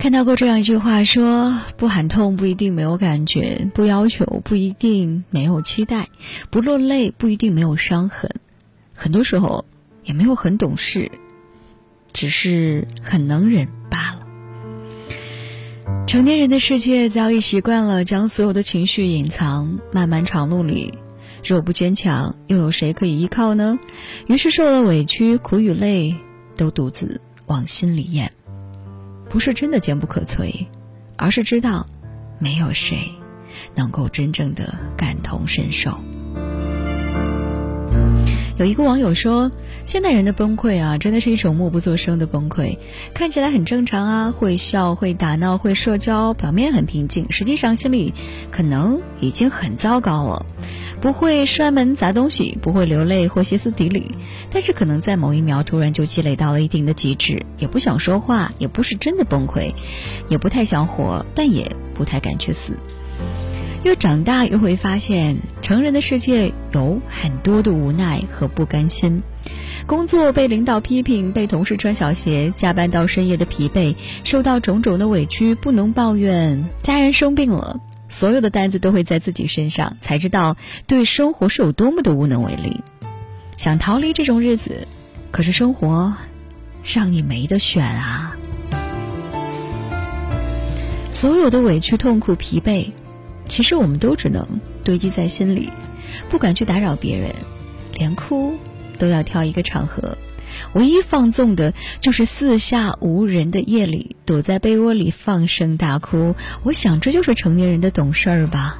看到过这样一句话，说不喊痛不一定没有感觉，不要求不一定没有期待，不落泪不一定没有伤痕，很多时候也没有很懂事，只是很能忍罢了。成年人的世界早已习惯了将所有的情绪隐藏，漫漫长路里，若不坚强，又有谁可以依靠呢？于是受了委屈，苦与累都独自往心里咽。不是真的坚不可摧，而是知道，没有谁能够真正的感同身受。有一个网友说，现代人的崩溃啊，真的是一种默不作声的崩溃，看起来很正常啊，会笑，会打闹，会社交，表面很平静，实际上心里可能已经很糟糕了。不会摔门砸东西，不会流泪或歇斯底里，但是可能在某一秒突然就积累到了一定的极致，也不想说话，也不是真的崩溃，也不太想活，但也不太敢去死。越长大越会发现，成人的世界有很多的无奈和不甘心。工作被领导批评，被同事穿小鞋，加班到深夜的疲惫，受到种种的委屈，不能抱怨。家人生病了。所有的担子都会在自己身上，才知道对生活是有多么的无能为力。想逃离这种日子，可是生活让你没得选啊！所有的委屈、痛苦、疲惫，其实我们都只能堆积在心里，不敢去打扰别人，连哭都要挑一个场合。唯一放纵的，就是四下无人的夜里，躲在被窝里放声大哭。我想，这就是成年人的懂事儿吧？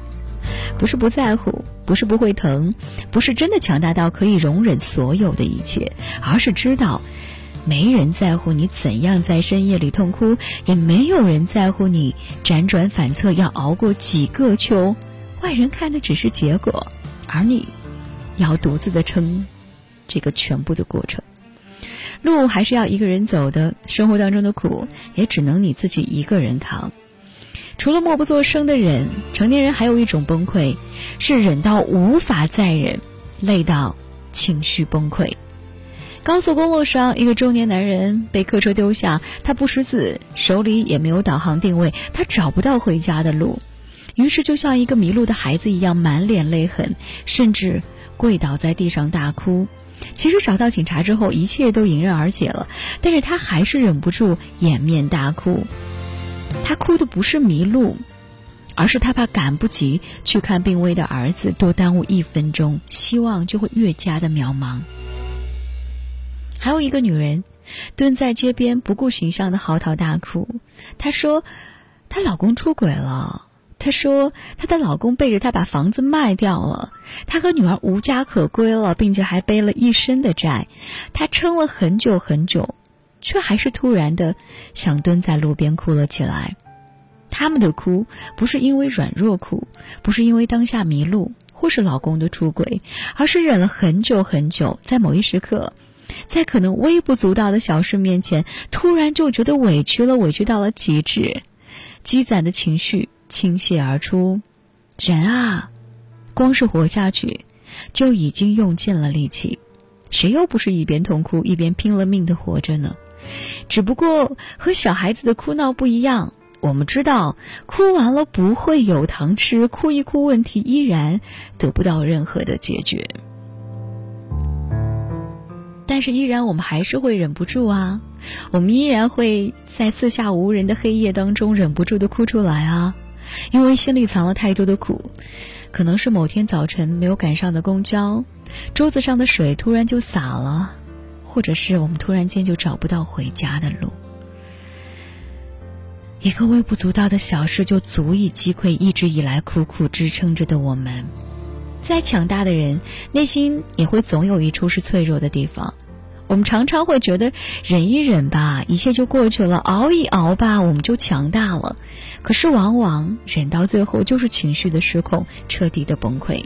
不是不在乎，不是不会疼，不是真的强大到可以容忍所有的一切，而是知道，没人在乎你怎样在深夜里痛哭，也没有人在乎你辗转反侧要熬过几个秋。外人看的只是结果，而你要独自的撑这个全部的过程。路还是要一个人走的，生活当中的苦也只能你自己一个人扛。除了默不作声的忍，成年人还有一种崩溃，是忍到无法再忍，累到情绪崩溃。高速公路上，一个中年男人被客车丢下，他不识字，手里也没有导航定位，他找不到回家的路，于是就像一个迷路的孩子一样，满脸泪痕，甚至跪倒在地上大哭。其实找到警察之后，一切都迎刃而解了，但是他还是忍不住掩面大哭。他哭的不是迷路，而是他怕赶不及去看病危的儿子，多耽误一分钟，希望就会越加的渺茫。还有一个女人，蹲在街边不顾形象的嚎啕大哭。她说，她老公出轨了。她说：“她的老公背着她把房子卖掉了，她和女儿无家可归了，并且还背了一身的债。她撑了很久很久，却还是突然的想蹲在路边哭了起来。他们的哭不是因为软弱哭，不是因为当下迷路或是老公的出轨，而是忍了很久很久，在某一时刻，在可能微不足道的小事面前，突然就觉得委屈了，委屈到了极致，积攒的情绪。”倾泻而出，人啊，光是活下去，就已经用尽了力气。谁又不是一边痛哭一边拼了命的活着呢？只不过和小孩子的哭闹不一样，我们知道，哭完了不会有糖吃，哭一哭，问题依然得不到任何的解决。但是依然，我们还是会忍不住啊，我们依然会在四下无人的黑夜当中忍不住的哭出来啊。因为心里藏了太多的苦，可能是某天早晨没有赶上的公交，桌子上的水突然就洒了，或者是我们突然间就找不到回家的路。一个微不足道的小事就足以击溃一直以来苦苦支撑着的我们。再强大的人，内心也会总有一处是脆弱的地方。我们常常会觉得忍一忍吧，一切就过去了；熬一熬吧，我们就强大了。可是往往忍到最后，就是情绪的失控，彻底的崩溃。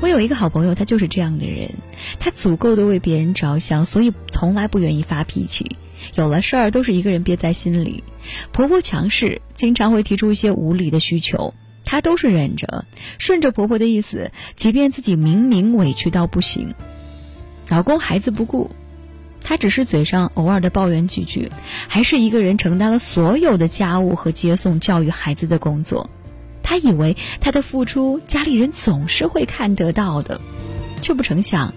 我有一个好朋友，他就是这样的人，他足够的为别人着想，所以从来不愿意发脾气。有了事儿都是一个人憋在心里。婆婆强势，经常会提出一些无理的需求，她都是忍着，顺着婆婆的意思，即便自己明明委屈到不行。老公孩子不顾，他只是嘴上偶尔的抱怨几句，还是一个人承担了所有的家务和接送、教育孩子的工作。他以为他的付出家里人总是会看得到的，却不成想，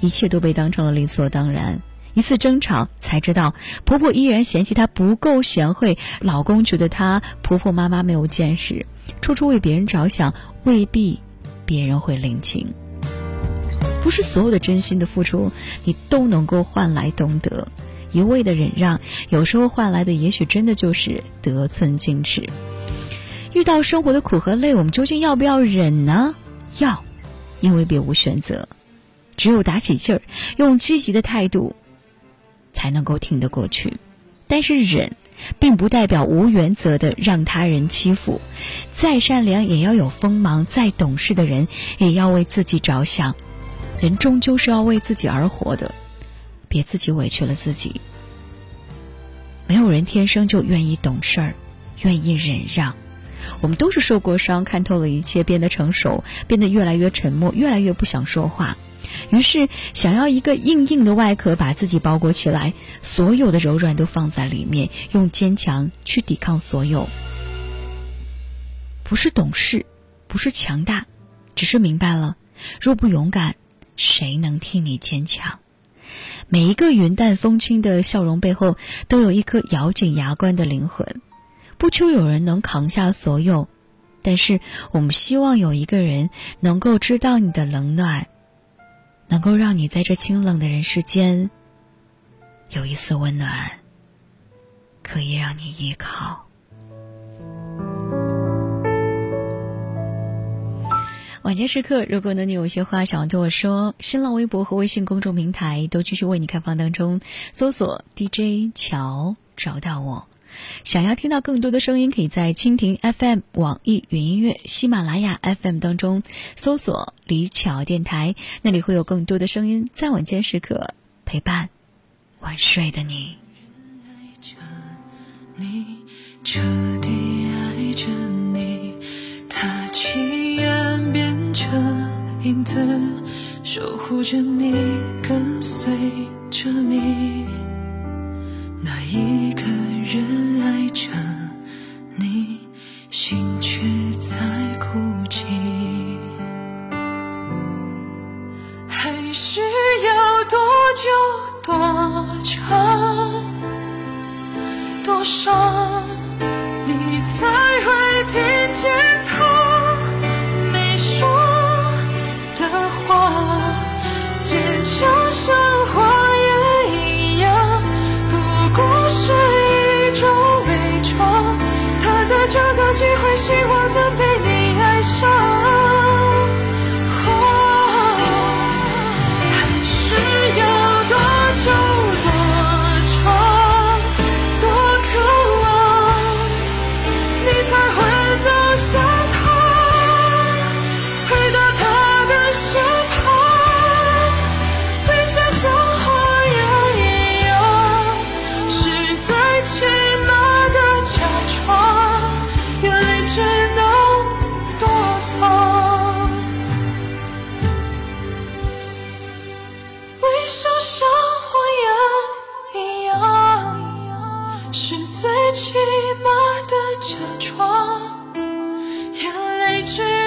一切都被当成了理所当然。一次争吵才知道，婆婆依然嫌弃她不够贤惠，老公觉得她婆婆妈妈没有见识，处处为别人着想，未必别人会领情。不是所有的真心的付出，你都能够换来懂得。一味的忍让，有时候换来的也许真的就是得寸进尺。遇到生活的苦和累，我们究竟要不要忍呢？要，因为别无选择。只有打起劲儿，用积极的态度。才能够挺得过去，但是忍，并不代表无原则的让他人欺负。再善良也要有锋芒，再懂事的人也要为自己着想。人终究是要为自己而活的，别自己委屈了自己。没有人天生就愿意懂事儿，愿意忍让。我们都是受过伤，看透了一切，变得成熟，变得越来越沉默，越来越不想说话。于是，想要一个硬硬的外壳把自己包裹起来，所有的柔软都放在里面，用坚强去抵抗所有。不是懂事，不是强大，只是明白了：若不勇敢，谁能替你坚强？每一个云淡风轻的笑容背后，都有一颗咬紧牙关的灵魂。不求有人能扛下所有，但是我们希望有一个人能够知道你的冷暖。能够让你在这清冷的人世间有一丝温暖，可以让你依靠。晚间时刻，如果呢你有些话想要对我说，新浪微博和微信公众平台都继续为你开放当中，搜索 DJ 乔找到我。想要听到更多的声音，可以在蜻蜓 FM、网易云音乐、喜马拉雅 FM 当中搜索“李巧电台”，那里会有更多的声音在晚间时刻陪伴晚睡的你。人爱着你彻底爱着影子，守护着你，跟随着你，那一个。人爱着你，心却在哭泣，还需要多久多长多伤，是最起码的假装，眼泪只。